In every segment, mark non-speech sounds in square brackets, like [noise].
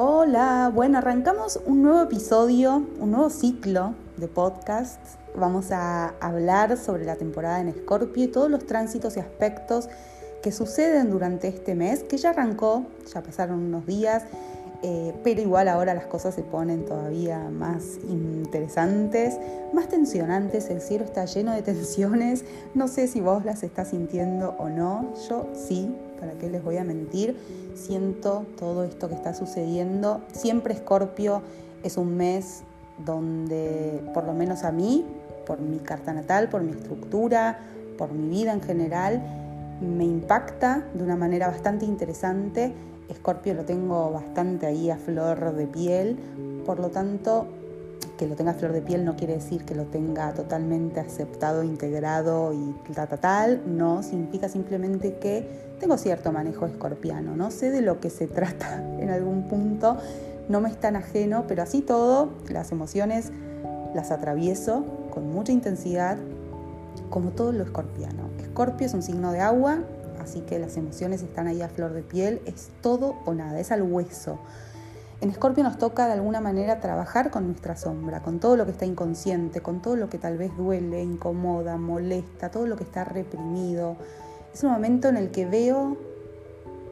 Hola, bueno, arrancamos un nuevo episodio, un nuevo ciclo de podcast. Vamos a hablar sobre la temporada en Escorpio y todos los tránsitos y aspectos que suceden durante este mes, que ya arrancó, ya pasaron unos días, eh, pero igual ahora las cosas se ponen todavía más interesantes, más tensionantes, el cielo está lleno de [laughs] tensiones, no sé si vos las estás sintiendo o no, yo sí, ¿para qué les voy a mentir? Siento todo esto que está sucediendo, siempre Escorpio es un mes donde, por lo menos a mí, por mi carta natal, por mi estructura, por mi vida en general, me impacta de una manera bastante interesante. Escorpio lo tengo bastante ahí a flor de piel, por lo tanto, que lo tenga flor de piel no quiere decir que lo tenga totalmente aceptado, integrado y tal, tal, tal, no, significa simplemente que tengo cierto manejo escorpiano, no sé de lo que se [laughs] trata en algún punto, no me es tan ajeno, pero así todo, las emociones las atravieso con mucha intensidad, como todo lo escorpiano. Escorpio es un signo de agua, así que las emociones están ahí a flor de piel, es todo o nada, es al hueso. En Escorpio nos toca de alguna manera trabajar con nuestra sombra, con todo lo que está inconsciente, con todo lo que tal vez duele, incomoda, molesta, todo lo que está reprimido. Es un momento en el que veo,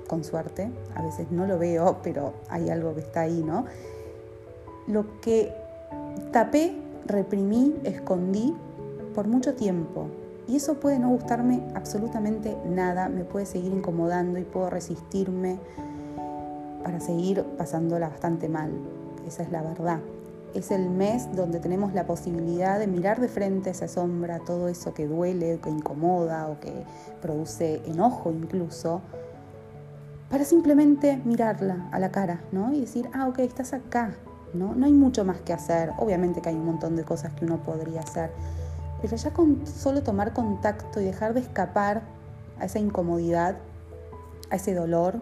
con suerte, a veces no lo veo, [laughs] pero hay algo que está ahí, ¿no? Lo que tapé, reprimí, escondí por mucho tiempo, y eso puede no gustarme absolutamente nada, me puede seguir incomodando y puedo resistirme para seguir pasándola bastante mal. Esa es la verdad. Es el mes donde tenemos la posibilidad de mirar de frente esa sombra, todo eso que duele, que incomoda o que produce enojo incluso, para simplemente mirarla a la cara, ¿no? Y decir, ah, ok, estás acá, ¿no? No hay mucho más que hacer. Obviamente que hay un montón de cosas que uno podría hacer, pero ya con solo tomar contacto y dejar de escapar a esa incomodidad, a ese dolor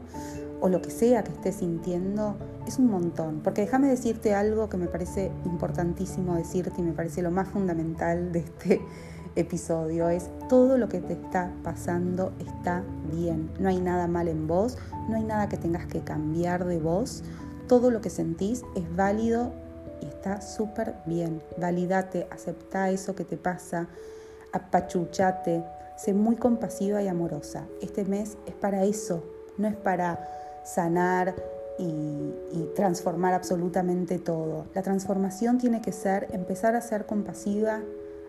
o lo que sea que estés sintiendo, es un montón. Porque déjame decirte algo que me parece importantísimo decirte y me parece lo más fundamental de este [laughs] episodio, es todo lo que te está pasando está bien. No hay nada mal en vos, no hay nada que tengas que cambiar de vos. Todo lo que sentís es válido está súper bien. Validate, acepta eso que te pasa, apachuchate, sé muy compasiva y amorosa. Este mes es para eso, no es para sanar y, transformar absolutamente todo. La transformación tiene que ser empezar a ser compasiva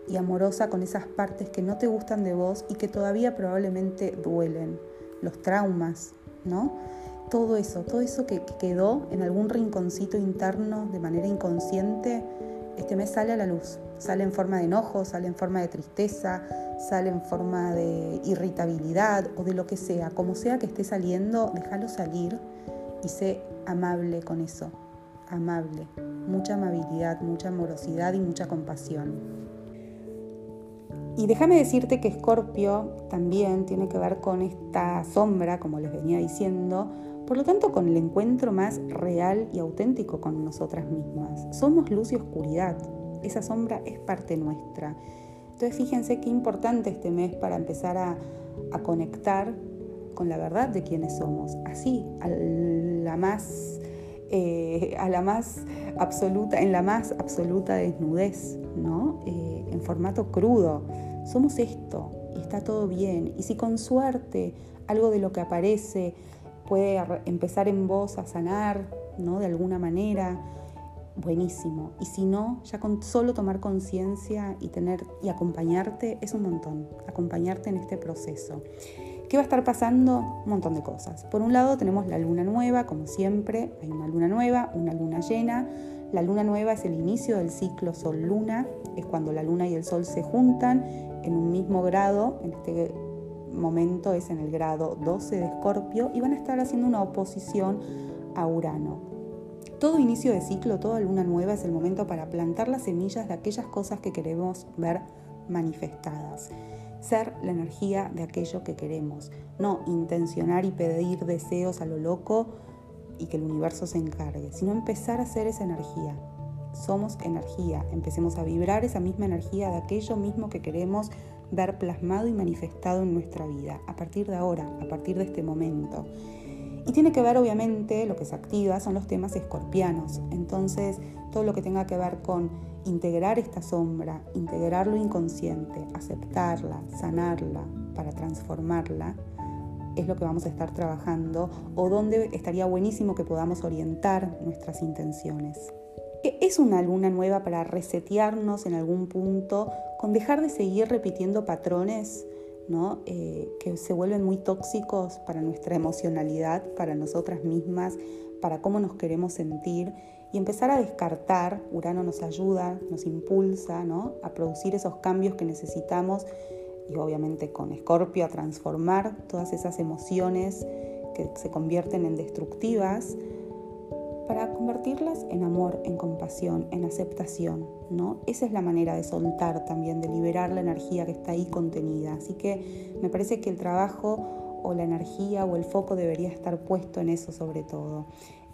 y amorosa con esas partes que no te gustan de vos y que todavía probablemente duelen, los traumas, ¿no? todo eso, todo eso que, quedó en algún rinconcito interno de manera inconsciente, este mes sale a la luz. Sale en forma de enojo, sale en forma de tristeza, sale en forma de irritabilidad o de lo que sea. Como sea que esté saliendo, déjalo salir y sé amable con eso. Amable. Mucha amabilidad, mucha amorosidad y mucha compasión. Y déjame decirte que Escorpio también tiene que ver con esta sombra, como les venía diciendo, por lo tanto, con el encuentro más real y auténtico con nosotras mismas. Somos luz y oscuridad. Esa sombra es parte nuestra. Entonces, fíjense qué importante este mes para empezar a, conectar con la verdad de quienes somos. Así, a la más, eh, a la más absoluta, en la más absoluta desnudez, ¿no? Eh, en formato crudo. Somos esto y está todo bien. Y si con suerte algo de lo que aparece puede empezar en vos a sanar, ¿no? De alguna manera, buenísimo. Y si no, ya con solo tomar conciencia y tener y acompañarte es un montón, acompañarte en este proceso. ¿Qué va a estar pasando? Un montón de cosas. Por un lado tenemos la luna nueva, como siempre, hay una luna nueva, una luna llena. La luna nueva es el inicio del ciclo sol-luna, es cuando la luna y el sol se juntan en un mismo grado, en este momento es en el grado 12 de Escorpio y van a estar haciendo una oposición a Urano. Todo inicio de ciclo, toda luna nueva es el momento para plantar las semillas de aquellas cosas que queremos ver manifestadas. Ser la energía de aquello que queremos, no intencionar y pedir deseos a lo loco y que el universo se encargue, sino empezar a ser esa energía. Somos energía, empecemos a vibrar esa misma energía de aquello mismo que queremos ver plasmado y manifestado en nuestra vida, a partir de ahora, a partir de este momento. Y tiene que ver, obviamente, lo que se activa son los temas escorpianos. Entonces, todo lo que tenga que ver con integrar esta sombra, integrar lo inconsciente, aceptarla, sanarla para transformarla, es lo que vamos a estar trabajando o donde estaría buenísimo que podamos orientar nuestras intenciones. Es una luna nueva para resetearnos en algún punto, con dejar de seguir repitiendo patrones ¿no? Eh, que se vuelven muy tóxicos para nuestra emocionalidad, para nosotras mismas, para cómo nos queremos sentir y empezar a descartar, Urano nos ayuda, nos impulsa ¿no? a producir esos cambios que necesitamos y obviamente con Escorpio a transformar todas esas emociones que se convierten en destructivas para convertirlas en amor, en compasión, en aceptación, ¿no? Esa es la manera de soltar también, de liberar la energía que está ahí contenida. Así que me parece que el trabajo o la energía o el foco debería estar puesto en eso sobre todo.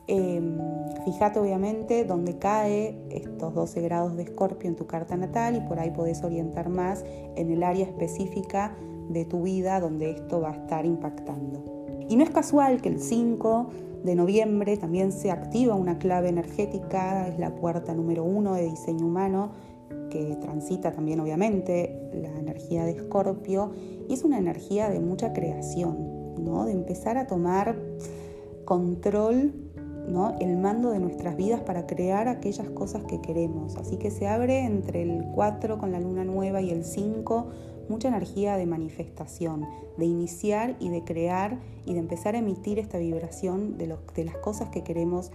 Em, fíjate obviamente dónde cae estos 12 grados de escorpio en tu carta natal y por ahí podés orientar más en el área específica de tu vida donde esto va a estar impactando. Y no es casual que el 5 de noviembre también se activa una clave energética, es la puerta número uno de diseño humano, que transita también obviamente la energía de Escorpio, y es una energía de mucha creación, ¿no? de empezar a tomar control ¿no? el mando de nuestras vidas para crear aquellas cosas que queremos. Así que se abre entre el 4 con la luna nueva y el 5 mucha energía de manifestación, de iniciar y de crear y de empezar a emitir esta vibración de, las cosas que queremos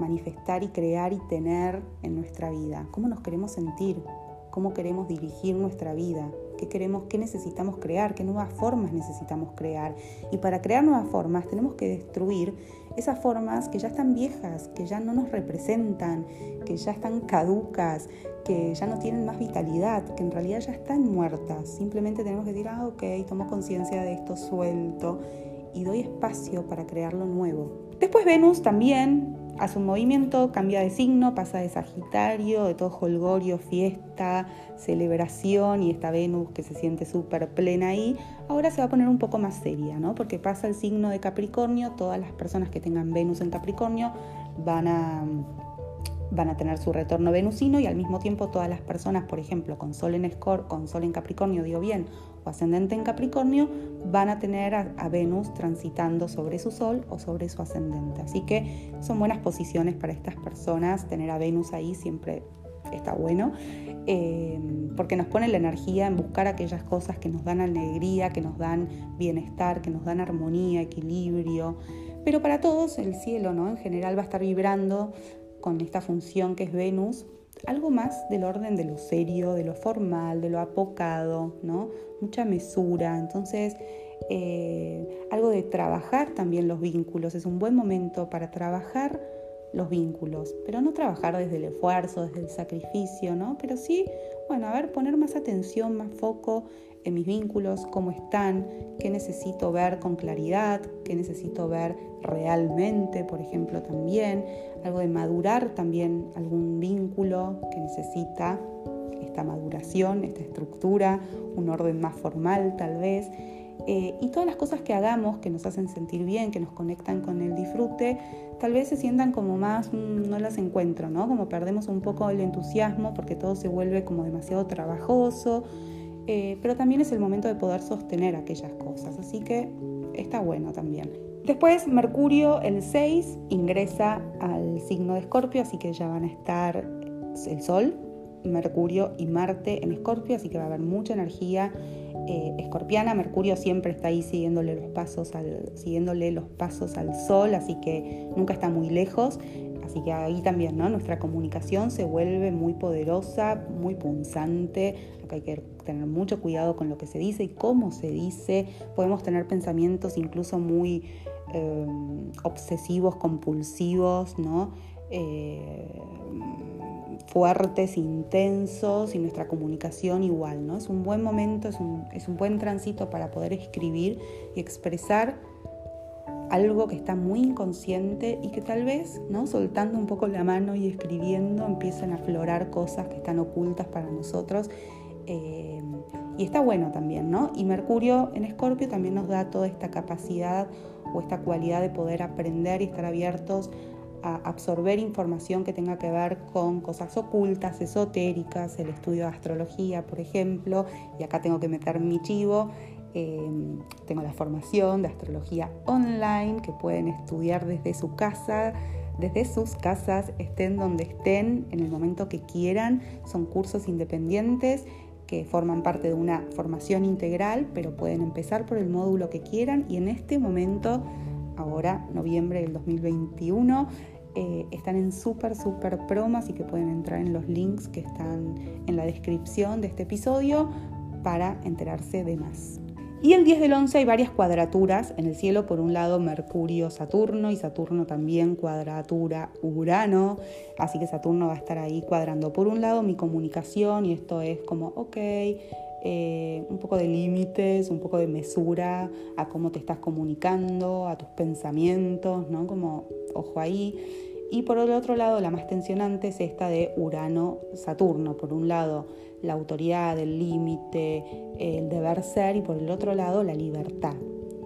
manifestar y crear y tener en nuestra vida. ¿Cómo nos queremos sentir? ¿Cómo queremos dirigir nuestra vida? qué queremos, qué necesitamos crear, qué nuevas formas necesitamos crear. Y para crear nuevas formas tenemos que destruir esas formas que ya están viejas, que ya no nos representan, que ya están caducas, que ya no tienen más vitalidad, que en realidad ya están muertas. Simplemente tenemos que decir, ah, ok, tomo conciencia de esto, suelto y doy espacio para crear lo nuevo. Después Venus también hace un movimiento, cambia de signo, pasa de Sagitario, de todo holgorio, fiesta, celebración y esta Venus que se siente súper plena ahí, ahora se va a poner un poco más seria, ¿no? Porque pasa el signo de Capricornio, todas las personas que tengan Venus en Capricornio van a van a tener su retorno venusino y al mismo tiempo todas las personas, por ejemplo, con Sol en Escor, con Sol en Capricornio, digo bien, o ascendente en Capricornio, van a tener a, Venus transitando sobre su Sol o sobre su ascendente. Así que son buenas posiciones para estas personas, tener a Venus ahí siempre está bueno, eh, porque nos pone la energía en buscar aquellas cosas que nos dan alegría, que nos dan bienestar, que nos dan armonía, equilibrio. Pero para todos el cielo, ¿no? En general va a estar vibrando con esta función que es Venus, algo más del orden de lo serio, de lo formal, de lo apocado, ¿no? Mucha mesura. Entonces, eh, algo de trabajar también los vínculos. Es un buen momento para trabajar los vínculos, pero no trabajar desde el esfuerzo, desde el sacrificio, ¿no? Pero sí, bueno, a ver, poner más atención, más foco en mis vínculos, cómo están, qué necesito ver con claridad, qué necesito ver realmente, por ejemplo, también, algo de madurar también algún vínculo que necesita esta maduración, esta estructura, un orden más formal tal vez. Eh, y todas las cosas que hagamos que nos hacen sentir bien, que nos conectan con el disfrute, tal vez se sientan como más, mm, no las encuentro, ¿no? Como perdemos un poco el entusiasmo porque todo se vuelve como demasiado trabajoso, eh, pero también es el momento de poder sostener aquellas cosas, así que está bueno también. Después Mercurio el 6 ingresa al signo de Escorpio, así que ya van a estar el Sol, Mercurio y Marte en Escorpio, así que va a haber mucha energía eh, escorpiana. Mercurio siempre está ahí siguiéndole los, pasos al, siguiéndole los pasos al Sol, así que nunca está muy lejos. Así que ahí también, ¿no? Nuestra comunicación se vuelve muy poderosa, muy punzante. Acá hay que tener mucho cuidado con lo que se dice y cómo se dice. Podemos tener pensamientos incluso muy eh, obsesivos, compulsivos, ¿no? Eh, fuertes, intensos y nuestra comunicación igual, ¿no? Es un buen momento, es un, es un buen tránsito para poder escribir y expresar algo que está muy inconsciente y que tal vez, ¿no? soltando un poco la mano y escribiendo, empiezan a aflorar cosas que están ocultas para nosotros. Eh, y está bueno también, ¿no? Y Mercurio en Escorpio también nos da toda esta capacidad o esta cualidad de poder aprender y estar abiertos a absorber información que tenga que ver con cosas ocultas, esotéricas, el estudio de astrología, por ejemplo, y acá tengo que meter mi chivo. Em, tengo la formación de astrología online que pueden estudiar desde su casa, desde sus casas, estén donde estén, en el momento que quieran. Son cursos independientes que forman parte de una formación integral, pero pueden empezar por el módulo que quieran y en este momento ahora, noviembre del 2021. Eh, están en súper, súper promo, y que pueden entrar en los links que están en la descripción de este episodio para enterarse de más. Y el 10 del 11 hay varias cuadraturas en el cielo, por un lado Mercurio-Saturno y Saturno también cuadratura Urano, así que Saturno va a estar ahí cuadrando por un lado mi comunicación y esto es como, ok, eh, un poco de límites, un poco de mesura a cómo te estás comunicando, a tus pensamientos, ¿no? Como, ojo ahí. Y por el otro lado, la más tensionante es esta de Urano-Saturno. Por un lado, la autoridad, el límite, el deber ser y por el otro lado, la libertad.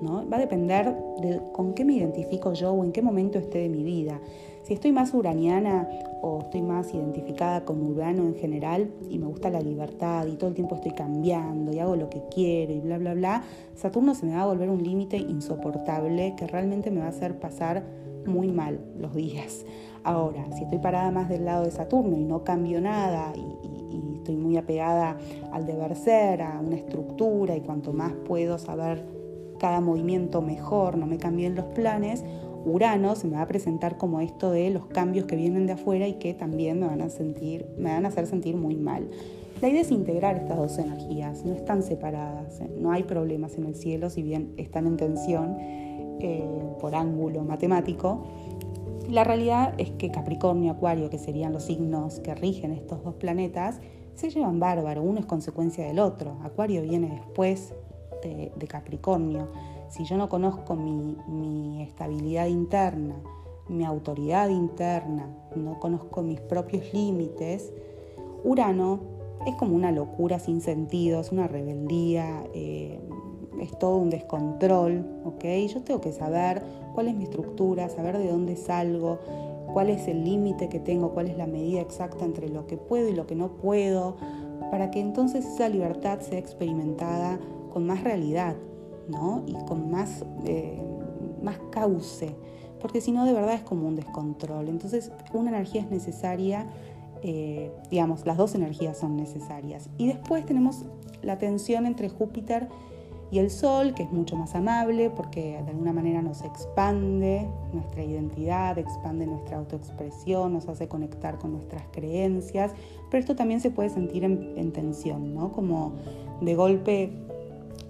¿no? Va a depender de con qué me identifico yo o en qué momento esté de mi vida. Si estoy más uraniana o estoy más identificada con Urano en general y me gusta la libertad y todo el tiempo estoy cambiando y hago lo que quiero y bla, bla, bla, Saturno se me va a volver un límite insoportable que realmente me va a hacer pasar muy mal los días. Ahora, si estoy parada más del lado de Saturno y no cambio nada y estoy muy apegada al deber ser, a una estructura y cuanto más puedo saber cada movimiento mejor, no me cambien los planes, Urano se me va a presentar como esto de los cambios que vienen de afuera y que también me van a sentir, me van a hacer sentir muy mal. La idea es integrar estas dos energías, no están separadas, ¿eh? no hay problemas en el cielo, si bien están en tensión eh, por ángulo matemático. La realidad es que Capricornio y Acuario, que serían los signos que rigen estos dos planetas, se llevan bárbaro, uno es consecuencia del otro. Acuario viene después de Capricornio si yo no conozco mi, estabilidad interna, mi autoridad interna, no conozco mis propios límites, Urano es como una locura sin sentido, es una rebeldía, eh, es todo un descontrol, ¿ok? Yo tengo que saber cuál es mi estructura, saber de dónde salgo, cuál es el límite que tengo, cuál es la medida exacta entre lo que puedo y lo que no puedo, para que entonces esa libertad sea experimentada con más realidad, y con más, eh, más cauce, porque si no de verdad es como un descontrol. Entonces una energía es necesaria, eh, digamos, las dos energías son necesarias. Y después tenemos la tensión entre Júpiter y el Sol, que es mucho más amable porque de alguna manera nos expande nuestra identidad, expande nuestra autoexpresión, nos hace conectar con nuestras creencias, pero esto también se puede sentir en, en tensión, ¿no? Como de golpe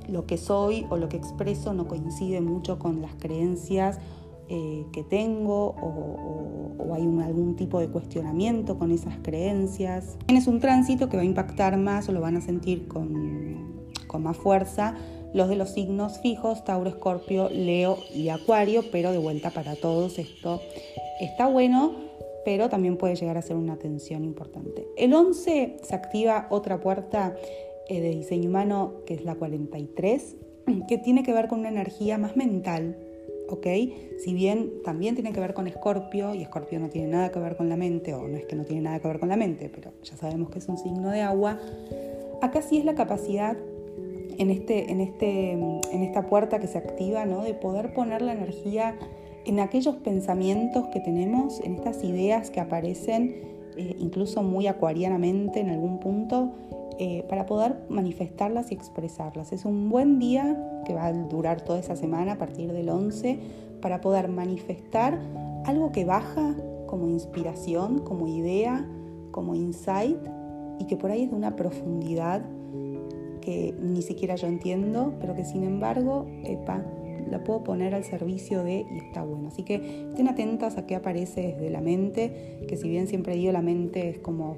lo que soy o lo que expreso no coincide mucho con las creencias eh, que tengo o, hay algún tipo de cuestionamiento con esas creencias. Tienes un tránsito que va a impactar más o lo van a sentir con, con más fuerza los de los signos fijos, Tauro, Escorpio, Leo y Acuario, pero de vuelta para todos esto está bueno, pero también puede llegar a ser una tensión importante. El 11 se activa otra puerta eh, de diseño humano, que es la 43, que tiene que ver con una energía más mental, ¿ok? Si bien también tiene que ver con Escorpio, y Escorpio no tiene nada que ver con la mente, o no es que no tiene nada que ver con la mente, pero ya sabemos que es un signo de agua, acá sí es la capacidad en, este, en, este, en esta puerta que se activa, ¿no? De poder poner la energía en aquellos pensamientos que tenemos, en estas ideas que aparecen eh, incluso muy acuarianamente en algún punto, eh, para poder manifestarlas y expresarlas. Es un buen día que va a durar toda esa semana a partir del 11 para poder manifestar algo que baja como inspiración, como idea, como insight y que por ahí es de una profundidad que ni siquiera yo entiendo, pero que sin embargo, epa, la puedo poner al servicio de y está bueno. Así que estén atentas a qué aparece desde la mente, que si bien siempre digo la mente es como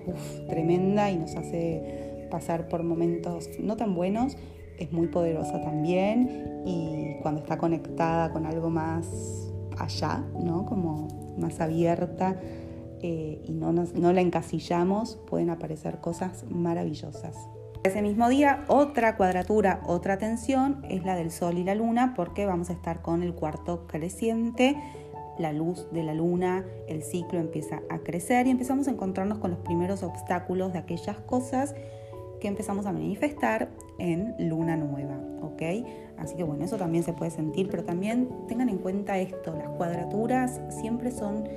tremenda y nos hace pasar por momentos no tan buenos, es muy poderosa también y cuando está conectada con algo más allá, ¿no? como más abierta eh, y no, no la encasillamos, pueden aparecer cosas maravillosas. Ese mismo día, otra cuadratura, otra tensión es la del Sol y la Luna, porque vamos a estar con el cuarto creciente, la luz de la Luna, el ciclo empieza a crecer y empezamos a encontrarnos con los primeros obstáculos de aquellas cosas que empezamos a manifestar en Luna Nueva, ¿ok? Así que bueno, eso también se puede sentir, pero también tengan en cuenta esto, las cuadraturas siempre son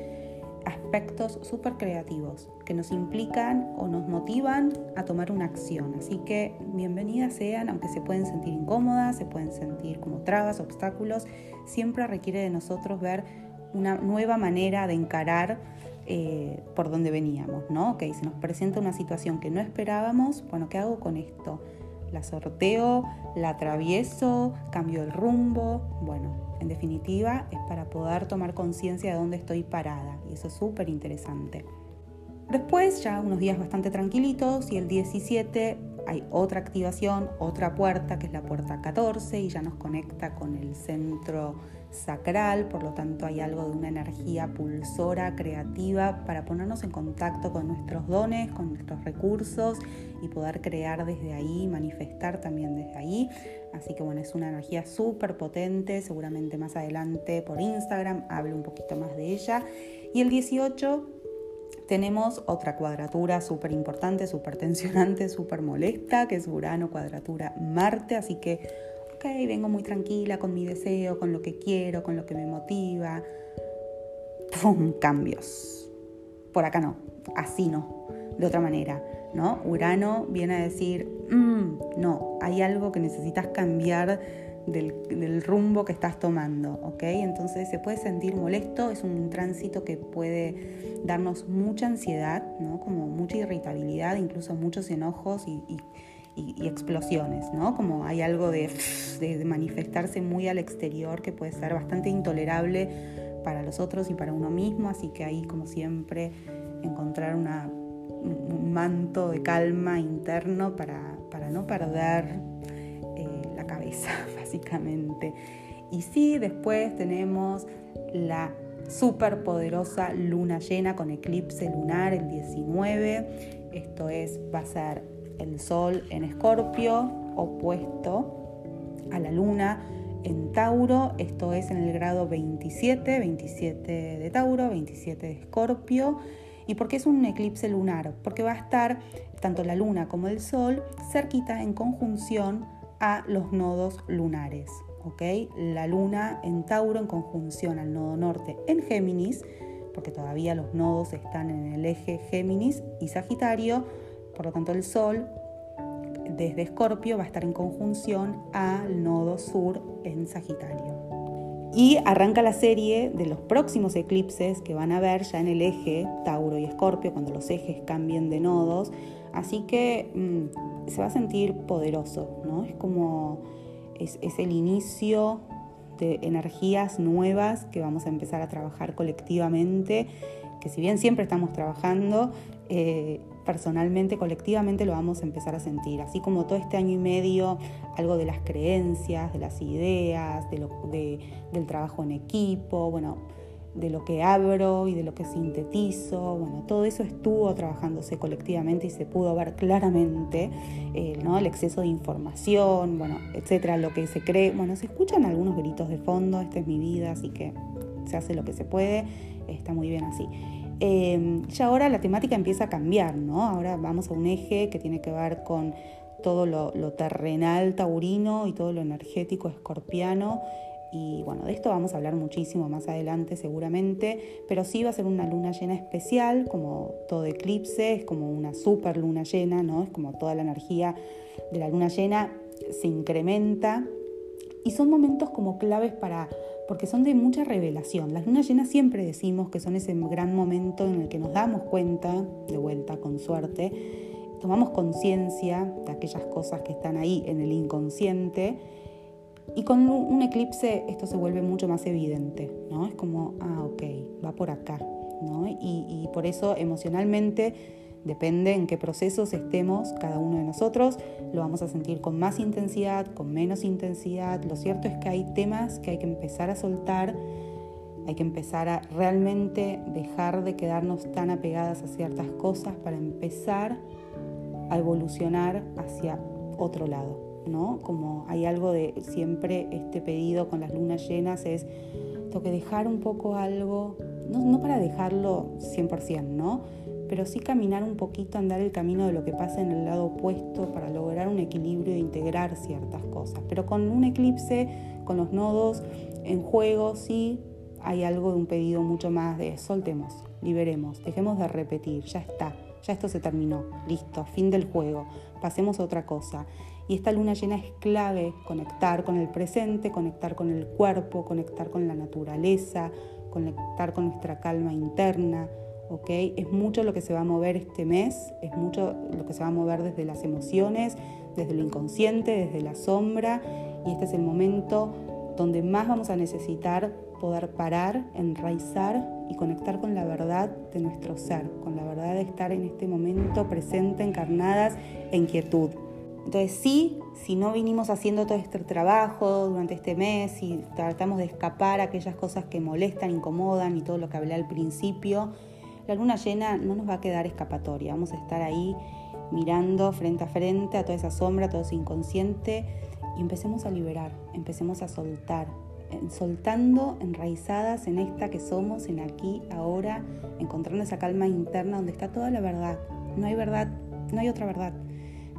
aspectos súper creativos que nos implican o nos motivan a tomar una acción. Así que bienvenidas sean, aunque se pueden sentir incómodas, se pueden sentir como trabas, obstáculos, siempre requiere de nosotros ver una nueva manera de encarar eh, por donde veníamos, ¿no? Ok, se nos presenta una situación que no esperábamos, bueno, ¿qué hago con esto? La sorteo, la atravieso, cambio el rumbo, bueno, en definitiva, es para poder tomar conciencia de dónde estoy parada y eso es súper interesante. Después, ya unos días bastante tranquilitos y el 17 hay otra activación, otra puerta que es la puerta 14 y ya nos conecta con el centro sacral, por lo tanto hay algo de una energía pulsora, creativa, para ponernos en contacto con nuestros dones, con nuestros recursos y poder crear desde ahí, manifestar también desde ahí. Así que bueno, es una energía súper potente, seguramente más adelante por Instagram hablo un poquito más de ella. Y el 18 tenemos otra cuadratura súper importante, súper tensionante, súper molesta, que es Urano cuadratura Marte, así que, ok, vengo muy tranquila con mi deseo, con lo que quiero, con lo que me motiva. ¡Pum! Cambios. Por acá no, así no, de otra manera, ¿no? Urano viene a decir, mm, no, hay algo que necesitas cambiar del, rumbo que estás tomando, ¿ok? Entonces se puede sentir molesto, es un tránsito que puede darnos mucha ansiedad, ¿no? Como mucha irritabilidad, incluso muchos enojos y, explosiones, ¿no? Como hay algo de, manifestarse muy al exterior que puede ser bastante intolerable para los otros y para uno mismo, así que ahí como siempre encontrar un manto de calma interno para, para no perder [laughs] básicamente. Y sí, después tenemos la superpoderosa luna llena con eclipse lunar el 19. Esto es, va a ser el sol en escorpio opuesto a la luna en Tauro. Esto es en el grado 27, 27 de Tauro, 27 de escorpio. ¿Y por qué es un eclipse lunar? Porque va a estar tanto la luna como el sol cerquita en conjunción a los nodos lunares. La luna en Tauro en conjunción al nodo norte en Géminis, porque todavía los nodos están en el eje Géminis y Sagitario, por lo tanto el Sol desde Escorpio va a estar en conjunción al nodo sur en Sagitario. Y arranca la serie de los próximos eclipses que van a ver ya en el eje Tauro y Escorpio, cuando los ejes cambien de nodos. Así que mm, se va a sentir poderoso, ¿no? Es como, es, el inicio de energías nuevas que vamos a empezar a trabajar colectivamente, que si bien siempre estamos trabajando, eh, personalmente, colectivamente lo vamos a empezar a sentir. Así como todo este año y medio, algo de las creencias, de las ideas, de del trabajo en equipo, bueno, de lo que abro y de lo que sintetizo, bueno, todo eso estuvo trabajándose colectivamente y se pudo ver claramente, eh, ¿no? El exceso de información, bueno, etcétera, lo que se cree, bueno, se escuchan algunos gritos de fondo, esta es mi vida, así que se hace lo que se puede, está muy bien así. Eh, ya ahora la temática empieza a cambiar, ¿no? Ahora vamos a un eje que tiene que ver con todo lo, lo terrenal taurino y todo lo energético escorpiano y bueno, de esto vamos a hablar muchísimo más adelante seguramente, pero sí va a ser una luna llena especial, como todo eclipse, es como una super luna llena, ¿no? Es como toda la energía de la luna llena se incrementa y son momentos como claves para, porque son de mucha revelación. Las lunas llenas siempre decimos que son ese gran momento en el que nos damos cuenta, de vuelta con suerte, tomamos conciencia de aquellas cosas que están ahí en el inconsciente y con un eclipse esto se vuelve mucho más evidente, ¿no? Es como, ah, ok, va por acá, ¿no? Y, por eso emocionalmente depende en qué procesos estemos cada uno de nosotros, lo vamos a sentir con más intensidad, con menos intensidad. Lo cierto es que hay temas que hay que empezar a soltar, hay que empezar a realmente dejar de quedarnos tan apegadas a ciertas cosas para empezar a evolucionar hacia otro lado, ¿no? Como hay algo de siempre este pedido con las lunas llenas es tengo que dejar un poco algo, no, no para dejarlo 100%, ¿no? Pero sí caminar un poquito, andar el camino de lo que pasa en el lado opuesto para lograr un equilibrio e integrar ciertas cosas. Pero con un eclipse, con los nodos en juego, sí hay algo de un pedido mucho más de soltemos, liberemos, dejemos de repetir, ya está, ya esto se terminó, listo, fin del juego, pasemos a otra cosa. Y esta luna llena es clave, conectar con el presente, conectar con el cuerpo, conectar con la naturaleza, conectar con nuestra calma interna. ¿Ok? Es mucho lo que se va a mover este mes, es mucho lo que se va a mover desde las emociones, desde lo inconsciente, desde la sombra. Y este es el momento donde más vamos a necesitar poder parar, enraizar y conectar con la verdad de nuestro ser, con la verdad de estar en este momento presente, encarnadas en quietud. Entonces sí, si no vinimos haciendo todo este trabajo durante este mes y tratamos de escapar aquellas cosas que molestan, incomodan y todo lo que hablé al principio, la luna llena no nos va a quedar escapatoria, vamos a estar ahí mirando frente a frente a toda esa sombra, todo ese inconsciente y empecemos a liberar, empecemos a soltar, soltando enraizadas en esta que somos, en aquí, ahora, encontrando esa calma interna donde está toda la verdad. No hay verdad, no hay otra verdad,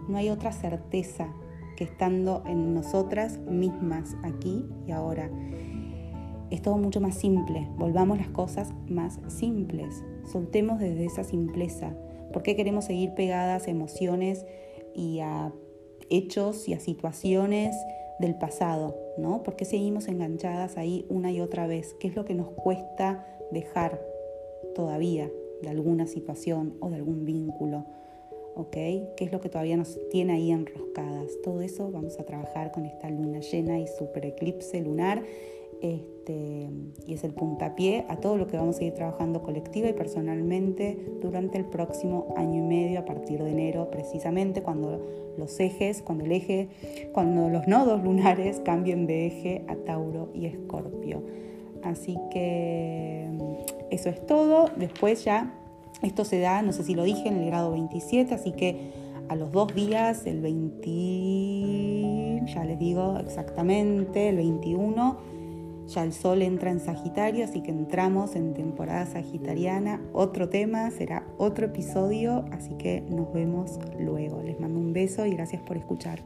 no hay otra certeza que estando en nosotras mismas, aquí y ahora. Es todo mucho más simple, volvamos las cosas más simples, soltemos desde esa simpleza. ¿Por qué queremos seguir pegadas a emociones y a hechos y a situaciones del pasado, ¿no? ¿Por qué seguimos enganchadas ahí una y otra vez? ¿Qué es lo que nos cuesta dejar todavía de alguna situación o de algún vínculo? ¿Ok? ¿Qué es lo que todavía nos tiene ahí enroscadas? Todo eso vamos a trabajar con esta luna llena y super eclipse lunar este, y es el puntapié a todo lo que vamos a ir trabajando colectiva y personalmente durante el próximo año y medio a partir de enero, precisamente cuando los ejes, cuando el eje, cuando los nodos lunares cambien de eje a Tauro y Escorpio. Así que eso es todo. Después ya, esto se da, no sé si lo dije, en el grado 27, así que a los dos días, el 20, ya les digo exactamente, el 21 ya el sol entra en Sagitario, así que entramos en temporada sagitariana. Otro tema, será otro episodio, así que nos vemos luego. Les mando un beso y gracias por escuchar.